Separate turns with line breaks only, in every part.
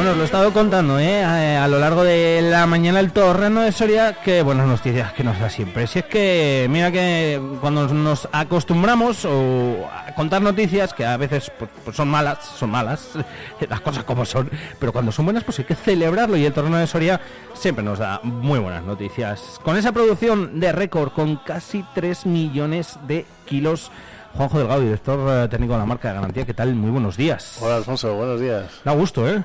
Bueno, os lo he estado contando, ¿eh? A, a lo largo de la mañana el torreno de Soria, que buenas noticias que nos da siempre. Si es que, mira que cuando nos acostumbramos o a contar noticias, que a veces pues, pues son malas, son malas, las cosas como son, pero cuando son buenas, pues hay que celebrarlo y el torreno de Soria siempre nos da muy buenas noticias. Con esa producción de récord, con casi 3 millones de kilos. Juanjo Delgado, director eh, técnico de la marca de garantía, ¿qué tal? Muy buenos días.
Hola Alfonso, buenos días.
Da gusto, ¿eh?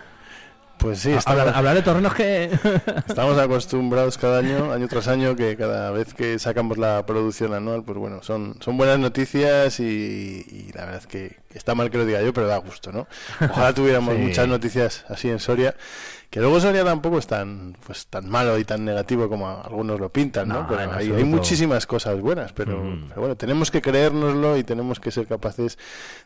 Pues sí, estamos,
hablar, hablar de torrenos que...
estamos acostumbrados cada año, año tras año, que cada vez que sacamos la producción anual, pues bueno, son, son buenas noticias y, y la verdad es que está mal que lo diga yo, pero da gusto, ¿no? Ojalá tuviéramos
Sí.
muchas noticias así en Soria, que luego Soria tampoco es tan, pues, tan malo y tan negativo como algunos lo pintan, ¿no?
No,
pero hay, muchísimas cosas buenas, pero,
Mm.
pero bueno, tenemos que creérnoslo y tenemos que ser capaces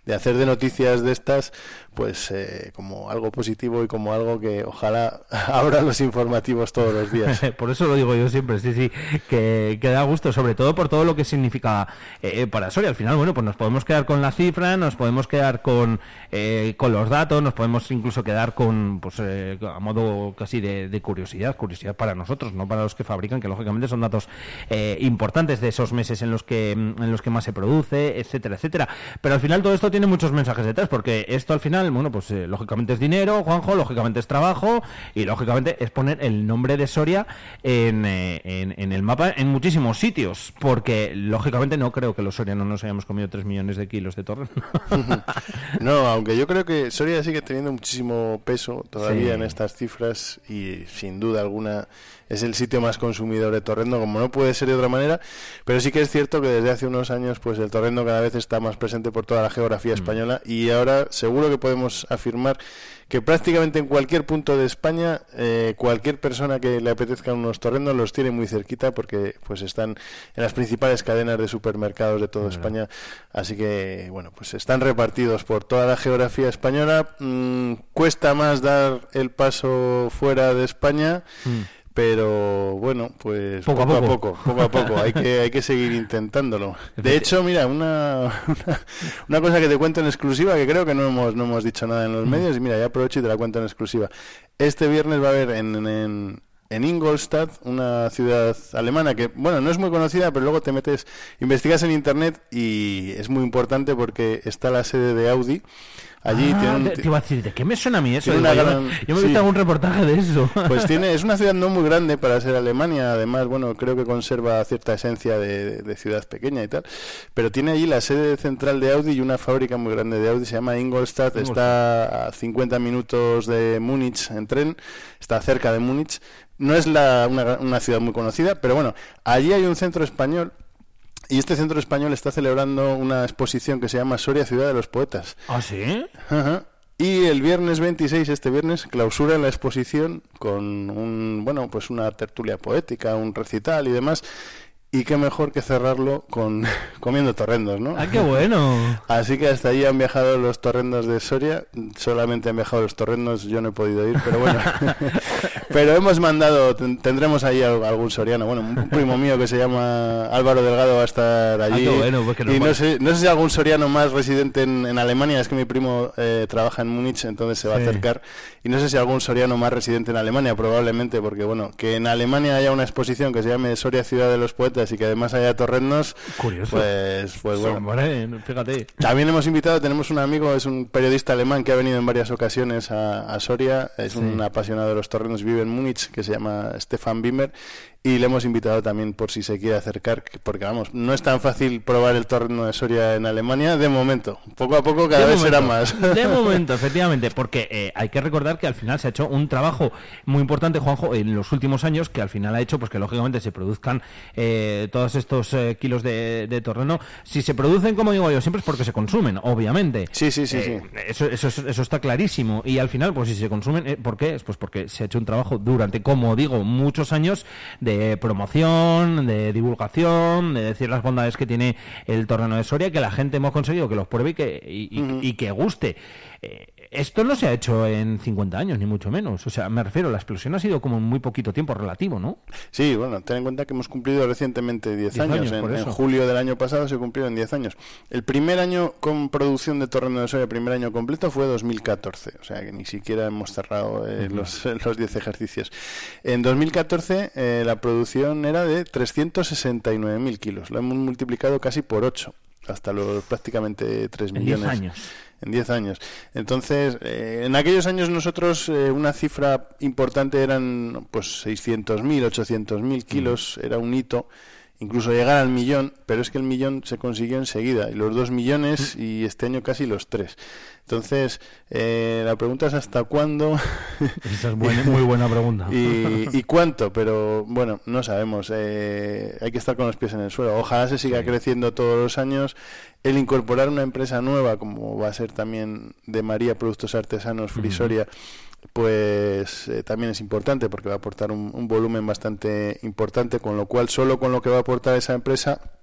de hacer de noticias de estas, pues eh, como algo positivo y como algo que ojalá abra los informativos todos los días.
Por eso lo digo yo siempre, sí, sí, que, que da gusto, sobre todo por todo lo que significa eh, para Soria. Al final, bueno, pues nos podemos quedar con la cifra, nos podemos quedar con, eh, con los datos, nos podemos incluso quedar con, pues eh, a modo casi de, de curiosidad, curiosidad para nosotros, no para los que fabrican, que lógicamente son datos eh, importantes de esos meses en los que en los que más se produce, etcétera, etcétera. Pero al final todo esto tiene muchos mensajes detrás, porque esto al final, bueno, pues eh, lógicamente es dinero, Juanjo, lógicamente es trabajo y lógicamente es poner el nombre de Soria en, eh, en, en el mapa en muchísimos sitios, porque lógicamente no creo que los sorianos nos hayamos comido 3 millones de kilos de torre.
No, aunque yo creo que Soria sigue teniendo muchísimo peso todavía
Sí.
en estas cifras y sin duda alguna es el sitio más consumidor de torrendo, como no puede ser de otra manera, pero sí que es cierto que desde hace unos años pues el torrendo cada vez está más presente por toda la geografía española y ahora seguro que podemos afirmar que prácticamente en cualquier punto de España eh, cualquier persona que le apetezcan unos torrendos los tiene muy cerquita porque pues están en las principales cadenas de supermercados de toda España. Así que bueno pues están repartidos por toda la geografía española. Mm, cuesta más dar el paso fuera de España pero bueno, pues
Poco a
poco,
poco.
a poco, poco a poco, hay que, hay que seguir intentándolo. De hecho, mira, una, una, una cosa que te cuento en exclusiva, que creo que no hemos, no hemos dicho nada en los medios, y mira, ya aprovecho y te la cuento en exclusiva. Este viernes va a haber en, en, en Ingolstadt, una ciudad alemana que, bueno, no es muy conocida, pero luego te metes, investigas en internet y es muy importante porque está la sede de Audi. Allí
Ah,
tiene un-
te, iba a decir, ¿de qué me suena a mí eso? Digo, yo, me- yo me he
sí.
visto algún reportaje de eso.
Pues tiene, es una ciudad no muy grande para ser Alemania, además, bueno, creo que conserva cierta esencia de, de ciudad pequeña y tal, pero tiene allí la sede central de Audi y una fábrica muy grande de Audi, se llama Ingolstadt, está a 50 minutos de Múnich en tren, está cerca de Múnich, no es la, una, una ciudad muy conocida, pero bueno, allí hay un centro español y este centro español está celebrando una exposición que se llama Soria Ciudad de los Poetas.
¿Ah, sí?
Ajá. Y el viernes 26, este viernes, clausura la exposición con un, bueno, pues una tertulia poética, un recital y demás. Y qué mejor que cerrarlo con comiendo torrendos, ¿no?
¡Ah, qué bueno!
Así que hasta allí han viajado los torrendos de Soria. Solamente han viajado los torrendos, yo no he podido ir, pero bueno. pero hemos mandado, ten- tendremos ahí al- algún soriano. Bueno, un primo mío que se llama Álvaro Delgado va a estar allí.
qué bueno, pues que
y no sé, no sé si algún soriano más residente en, en Alemania, es que mi primo eh, trabaja en Múnich, entonces se va
Sí.
a acercar. Y no sé si algún soriano más residente en Alemania, probablemente, porque bueno, que en Alemania haya una exposición que se llame Soria Ciudad de los Poetas y que además haya torrendos,
Curioso.
pues, pues bueno.
Hombre, fíjate.
También hemos invitado, tenemos un amigo, es un periodista alemán que ha venido en varias ocasiones a, a Soria, es
Sí.
un apasionado de los torrenos, vive en Múnich, que se llama Stefan Bimmer, y le hemos invitado también por si se quiere acercar, que- porque vamos, no es tan fácil probar el torreno de Soria en Alemania, de momento, poco a poco cada
De
vez será más.
De momento, efectivamente, porque eh, hay que recordar que al final se ha hecho un trabajo muy importante, Juanjo, en los últimos años, que al final ha hecho pues que lógicamente se produzcan eh, todos estos eh, kilos de, de terreno. Si se producen, como digo yo, siempre es porque se consumen, obviamente.
Sí, sí, sí,
Eh,
sí.
Eso, eso, eso está clarísimo. Y al final, pues si se consumen, eh, ¿por qué? Pues porque se ha hecho un trabajo durante, como digo, muchos años de promoción, de divulgación, de decir las bondades que tiene el torneo de Soria, que la gente hemos conseguido que los pruebe y que, y, y- y que guste. Eh, Esto no se ha hecho en 50 años, ni mucho menos. O sea, me refiero, la explosión ha sido como en muy poquito tiempo relativo, ¿no?
Sí, bueno, ten en cuenta que hemos cumplido recientemente 10 años. en, julio del año pasado se cumplieron 10 años. El primer año con producción de torreno de soya, primer año completo, fue 2014. O sea, que ni siquiera hemos cerrado eh, los, los 10 ejercicios. En 2014 eh, la producción era de 369.000 kilos. Lo hemos multiplicado casi por 8 hasta los prácticamente 3 millones.
En 10 años.
En 10 años. Entonces, eh, en aquellos años nosotros eh, una cifra importante eran pues 600.000, 800.000 kilos, era un hito incluso llegar al millón, pero es que el millón se consiguió enseguida, y los dos millones y este año casi los tres. Entonces, eh, la pregunta es hasta cuándo.
Esa es muy buena pregunta.
y, cuánto, pero bueno, no sabemos. Eh, hay que estar con los pies en el suelo. Ojalá se siga creciendo todos los años. El incorporar una empresa nueva, como va a ser también de María Productos Artesanos Frisoria pues eh, también es importante porque va a aportar un, volumen bastante importante, con lo cual solo con lo que va a aportar esa empresa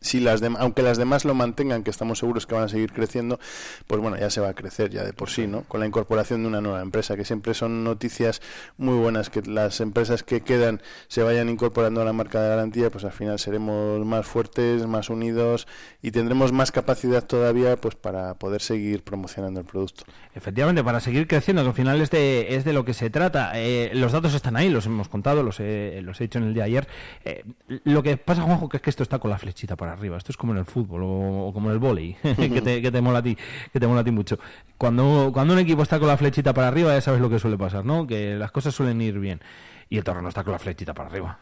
si las aunque las demás lo mantengan, que estamos seguros que van a seguir creciendo, pues bueno, ya se va a crecer ya de por sí, ¿no? Con la incorporación de una nueva empresa, que siempre son noticias muy buenas, que las empresas que quedan se vayan incorporando a la marca de garantía, pues al final seremos más fuertes, más unidos y tendremos más capacidad todavía pues para poder seguir promocionando el producto.
Efectivamente, para seguir creciendo, que al final es de, es de lo que se trata. Eh, los datos están ahí, los hemos contado, los he, los he dicho en el día de ayer. Eh, lo que pasa, Juanjo, que es que esto está con la flechita para arriba. Esto es como en el fútbol o, como en el vóley, que, te, que te mola a ti, que te mola a ti mucho. Cuando, cuando un equipo está con la flechita para arriba, ya sabes lo que suele pasar, ¿no? Que las cosas suelen ir bien. Y el terreno está con la flechita para arriba.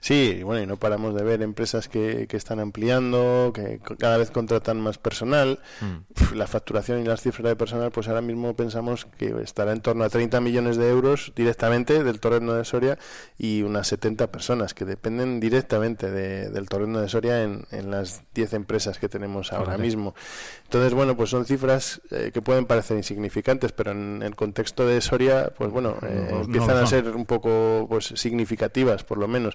Sí, bueno, y no paramos de ver empresas que, que están ampliando, que cada vez contratan más personal. Mm. La facturación y las cifras de personal, pues ahora mismo pensamos que estará en torno a 30 millones de euros directamente del torreno de Soria y unas 70 personas que dependen directamente del torreno de Soria en, en las 10 empresas que tenemos ahora mismo. Entonces, bueno, pues son cifras eh, que pueden parecer insignificantes, pero en el contexto de Soria, pues bueno, eh, empiezan a ser un poco pues significativas, por lo menos.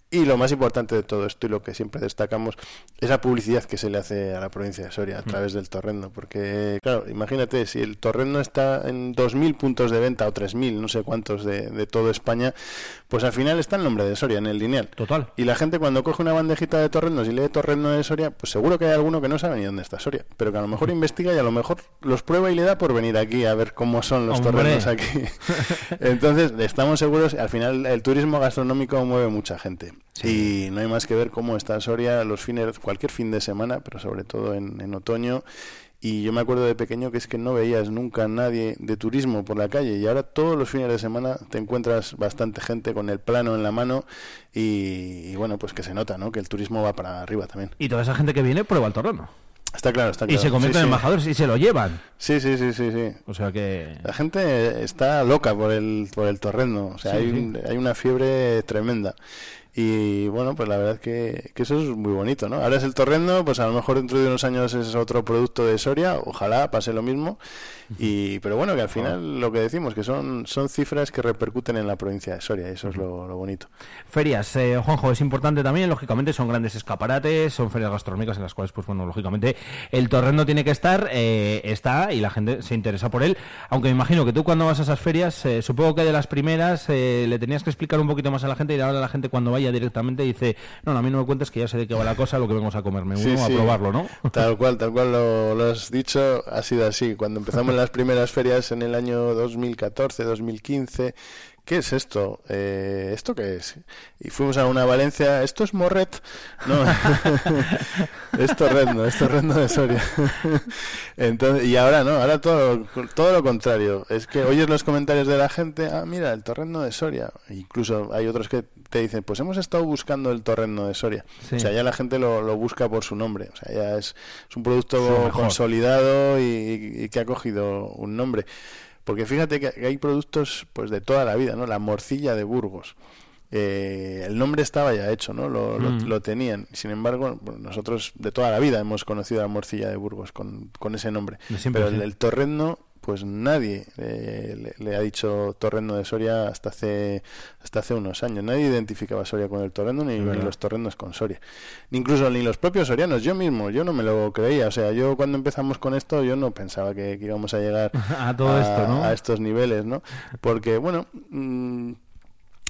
Y lo más importante de todo esto y lo que siempre destacamos es la publicidad que se le hace a la provincia de Soria a mm. través del torrendo. Porque, claro, imagínate, si el torrendo está en 2.000 puntos de venta o 3.000, no sé cuántos de, de toda España, pues al final está el nombre de Soria en el lineal.
Total.
Y la gente cuando coge una bandejita de torrendos y lee torrendo de Soria, pues seguro que hay alguno que no sabe ni dónde está Soria. Pero que a lo mejor investiga y a lo mejor los prueba y le da por venir aquí a ver cómo son los torrendos aquí. Entonces, estamos seguros, al final el turismo gastronómico mueve mucha gente. Y no hay más que ver cómo está Soria los fines, cualquier fin de semana, pero sobre todo en, otoño. Y yo me acuerdo de pequeño que es que no veías nunca a nadie de turismo por la calle y ahora todos los fines de semana te encuentras bastante gente con el plano en la mano y, bueno, pues que se nota, ¿no? Que el turismo va para arriba también.
Y toda esa gente que viene prueba el torreno.
Está claro, está claro.
Y se convierten en embajadores y se lo llevan.
Sí, sí, sí, sí, sí.
O sea que...
La gente está loca por el, por el torrendo. O sea, hay, hay una fiebre tremenda. Y bueno, pues la verdad que, que, eso es muy bonito, ¿no? Ahora es el torrendo, pues a lo mejor dentro de unos años es otro producto de Soria, ojalá pase lo mismo. Y, pero bueno, que al final lo que decimos, que son, son cifras que repercuten en la provincia de Soria, y eso es lo, bonito.
Ferias, eh, Juanjo, es importante también, lógicamente son grandes escaparates, son ferias gastronómicas en las cuales, pues bueno, lógicamente el torrendo tiene que estar, eh, está y la gente se interesa por él, aunque me imagino que tú cuando vas a esas ferias, eh, supongo que de las primeras eh, le tenías que explicar un poquito más a la gente y ahora la gente cuando vaya directamente dice, no, a mí no me cuentes que ya sé de qué va la cosa, lo que vamos a comerme uno, a probarlo, ¿no?
Tal cual, tal cual lo, lo has dicho, ha sido así. Cuando empezamos las primeras ferias en el año 2014, 2015, ¿qué es esto? Eh, ¿Esto qué es? Y fuimos a una Valencia, ¿esto es Morret? No, es Torrendo, es Torrendo de Soria. Entonces, y ahora no, ahora todo, todo lo contrario. Es que oyes los comentarios de la gente, ah, mira, el Torrendo de Soria. incluso hay otros que te dicen, pues hemos estado buscando el Torrendo de Soria. O sea, ya la gente lo, busca por su nombre. O sea, ya es, es un producto consolidado y que ha cogido un nombre. Porque fíjate que hay productos pues de toda la vida, ¿no? La morcilla de Burgos. Eh, el nombre estaba ya hecho, ¿no? Lo, lo, mm. tenían. Sin embargo, nosotros de toda la vida hemos conocido la morcilla de Burgos con, con ese nombre. Pero el, el torrendo pues nadie eh, le, ha dicho torrendo de Soria hasta hace hasta hace unos años. Nadie identificaba Soria con el torrendo ni, los torrendos con Soria. incluso ni los propios sorianos. Yo mismo, yo no me lo creía. O sea, yo cuando empezamos con esto, yo no pensaba que, íbamos a llegar
a todo esto, ¿no?
A estos niveles, ¿no? Porque, bueno... Mm,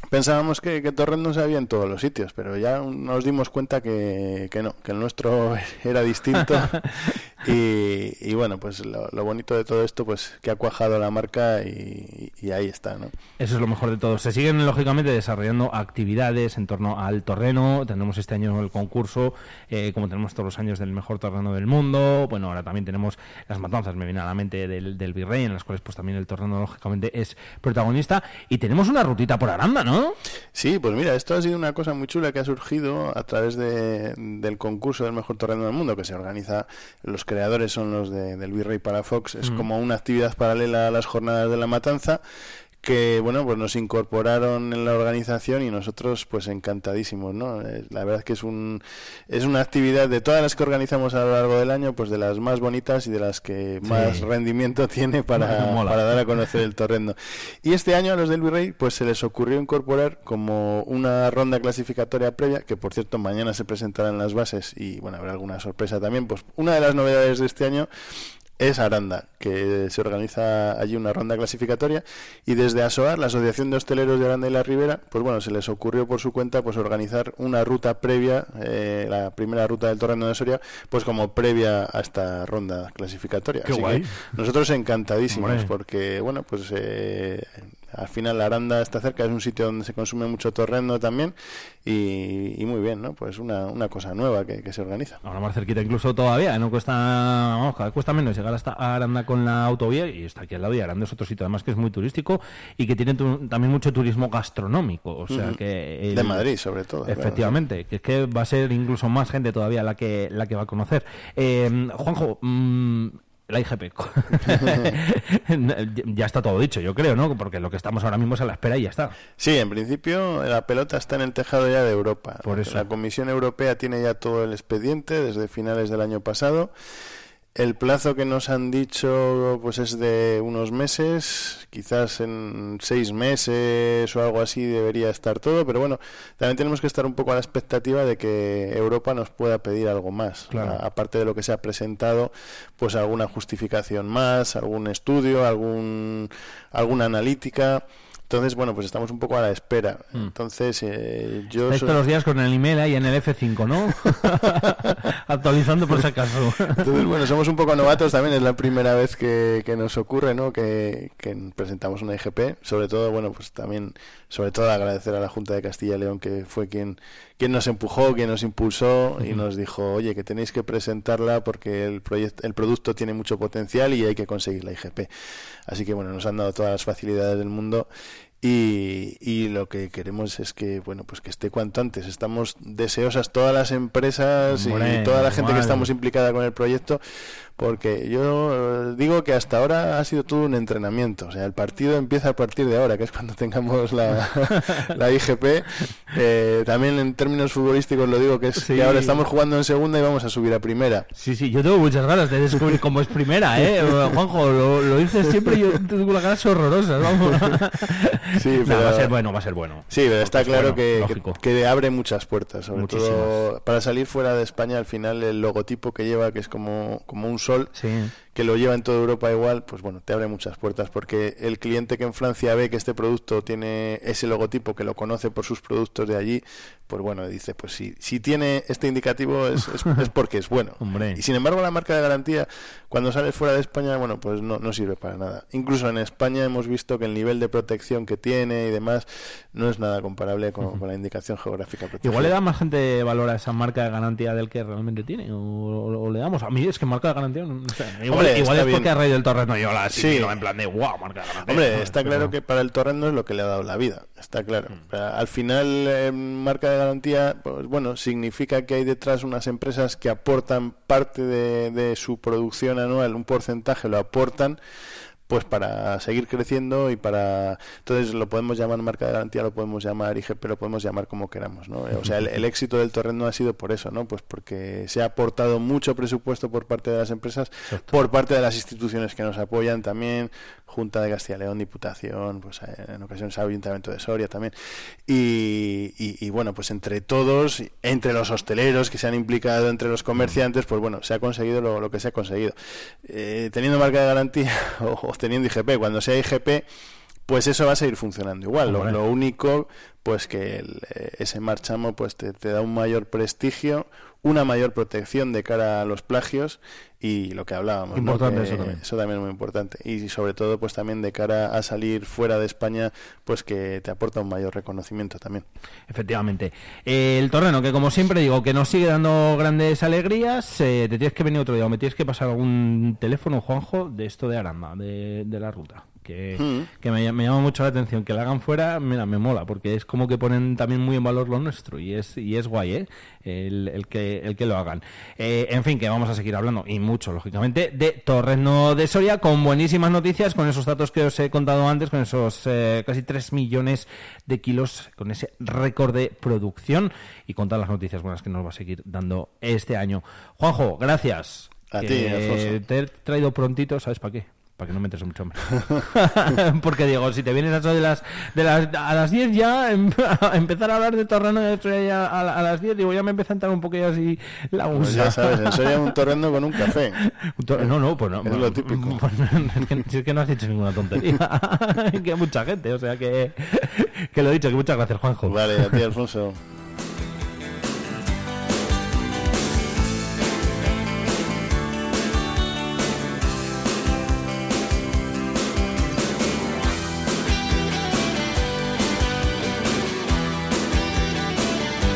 pensábamos que, que se había en todos los sitios, pero ya nos dimos cuenta que, que no, que el nuestro era distinto Y, bueno, pues lo, bonito de todo esto, pues que ha cuajado la marca y, ahí está, ¿no?
Eso es lo mejor de todo. Se siguen, lógicamente, desarrollando actividades en torno al torreno. Tendremos este año el concurso, eh, como tenemos todos los años, del mejor torreno del mundo. Bueno, ahora también tenemos las matanzas, me viene a la mente, del, del Virrey, en las cuales pues también el torreno, lógicamente, es protagonista. Y tenemos una rutita por Aranda, ¿no?
Sí, pues mira, esto ha sido una cosa muy chula que ha surgido a través de, del concurso del mejor torreno del mundo, que se organiza los creadores son los de, del Virrey para Fox. Es como una actividad paralela a las jornadas de la matanza que bueno pues nos incorporaron en la organización y nosotros pues encantadísimos no eh, la verdad que es un es una actividad de todas las que organizamos a lo largo del año pues de las más bonitas y de las que más rendimiento tiene para, para dar a conocer el torrendo. Y este año a los del Virrey pues se les ocurrió incorporar como una ronda clasificatoria previa que por cierto mañana se presentarán las bases y bueno habrá alguna sorpresa también. Pues una de las novedades de este año es Aranda, que se organiza allí una ronda clasificatoria y desde ASOAR, la Asociación de Hosteleros de Aranda y la Ribera, pues bueno, se les ocurrió por su cuenta pues organizar una ruta previa, eh, la primera ruta del Torreno de Soria, pues como previa a esta ronda clasificatoria.
Qué guay.
nosotros encantadísimos porque bueno, pues eh, al final la Aranda está cerca, es un sitio donde se consume mucho torrendo también y, muy bien, ¿no? Pues una, una cosa nueva que, se organiza.
Ahora más cerquita incluso todavía, no cuesta, vamos, cuesta menos llegar hasta Aranda con la autovía y está aquí al lado y Aranda es otro sitio además que es muy turístico y que tiene también mucho turismo gastronómico, o sea que...
de Madrid sobre todo.
Efectivamente, que es que va a ser incluso más gente todavía la que, la que va a conocer. Eh, Juanjo, mmm, la IGP. ya está todo dicho, yo creo, ¿no? Porque lo que estamos ahora mismo es a la espera y ya está.
Sí, en principio la pelota está en el tejado ya de Europa.
Por eso.
La Comisión Europea tiene ya todo el expediente desde finales del año pasado el plazo que nos han dicho pues es de unos meses, quizás en seis meses o algo así debería estar todo, pero bueno, también tenemos que estar un poco a la expectativa de que Europa nos pueda pedir algo más, aparte de lo que se ha presentado, pues alguna justificación más, algún estudio, algún alguna analítica. Entonces, bueno, pues estamos un poco a la espera. Mm. Entonces, eh, yo...
Estáis todos los días con el email ahí en el F5, ¿no? Actualizando por si acaso.
Entonces, bueno, somos un poco novatos también. Es la primera vez que, nos ocurre, ¿no? Que, presentamos una IGP. Sobre todo, bueno, pues también, sobre todo agradecer a la Junta de Castilla y León, que fue quien, quien nos empujó, quien nos impulsó y nos dijo, oye, que tenéis que presentarla porque el, proyecto, el producto tiene mucho potencial y hay que conseguir la IGP. Así que, bueno, nos han dado todas las facilidades del mundo y, y, lo que queremos es que bueno pues que esté cuanto antes. Estamos deseosas todas las empresas y toda la gente que estamos implicada con el proyecto porque yo eh, digo que hasta ahora ha sido todo un entrenamiento. O sea, el partido empieza a partir de ahora, que es cuando tengamos la, la IGP. Eh, también en términos futbolísticos lo digo, que es que ahora estamos jugando en segunda y vamos a subir a primera.
Sí, sí, yo tengo muchas ganas de descubrir cómo es primera, ¿eh? Juanjo, lo, lo dices siempre y yo tengo las ganas horrorosas, vamos.
sí, pero...
va a ser bueno, va a ser bueno.
Sí, pero está claro que, que, abre muchas puertas, sobre todo para salir fuera de España, al final el logotipo que lleva, que es como, como un sol que lo lleva en toda Europa igual, pues bueno, te abre muchas puertas porque el cliente que en Francia ve que este producto tiene ese logotipo, que lo conoce por sus productos de allí, pues bueno, dice, pues si, si tiene este indicativo es, es, porque es bueno. Y sin embargo la marca de garantía, cuando sale fuera de España, bueno, pues no, no sirve para nada. Incluso en España hemos visto que el nivel de protección que tiene y demás no es nada comparable con, la indicación geográfica
Igual le da más gente valor a esa marca de garantía del que realmente tiene, o, le damos. A mí es que marca de garantía, igual, es porque ha reído el torreno y la sí. en plan de wow, marca de garantía.
Hombre, está claro que para el torreno es lo que le ha dado la vida, está claro. Mm. Al final, eh, marca de garantía, pues bueno, significa que hay detrás unas empresas que aportan parte de, de su producción anual, un porcentaje lo aportan pues para seguir creciendo y para entonces lo podemos llamar marca de garantía lo podemos llamar IGP lo podemos llamar como queramos no o sea el, éxito del torrendo ha sido por eso no pues porque se ha aportado mucho presupuesto por parte de las empresas por parte de las instituciones que nos apoyan también Junta de Castilla y León Diputación pues eh, en ocasiones Ayuntamiento de Soria también y, y, bueno pues entre todos entre los hosteleros que se han implicado entre los comerciantes pues bueno se ha conseguido lo, que se ha conseguido eh, teniendo marca de garantía o teniendo IGP. Cuando sea IGP, pues eso va a seguir funcionando igual. Lo, único, pues que eh, ese marchamo pues te, da un mayor prestigio, una mayor protección de cara a los plagios y lo que hablábamos.
Importante eso también.
Eso también es muy importante. Y sobre todo, pues también de cara a salir fuera de España, pues que te aporta un mayor reconocimiento también.
Efectivamente. el torreno, que como siempre digo, que nos sigue dando grandes alegrías, eh, te tienes que venir otro día o me tienes que pasar algún teléfono, Juanjo, de esto de Aranda, de, de la ruta que, mm. que me, me, llama mucho la atención. Que la hagan fuera, mira, me mola, porque es como que ponen también muy en valor lo nuestro y es, y es guay, ¿eh? El, el que, el que lo hagan. Eh, en fin, que vamos a seguir hablando, y mucho, lógicamente, de Torreno de Soria, con buenísimas noticias, con esos datos que os he contado antes, con esos eh, casi 3 millones de kilos, con ese récord de producción y con todas las noticias buenas que nos va a seguir dando este año. Juanjo, gracias.
A ti.
Te he traído prontito, ¿sabes para qué? Para que no metes mucho hambre. Porque digo, si te vienes a eso de las, de las a las 10 ya, em, empezar a hablar de torreno de a, a, las 10, digo, ya me empieza a entrar un poquillo así la gusa.
Pues ya sabes, en un torreno con un café.
no, no, pues no.
Es lo típico.
Pues, es, que, si es que no has dicho ninguna tontería. que mucha gente, o sea que, que lo he dicho, que muchas gracias, Juanjo.
Vale, a ti, Alfonso.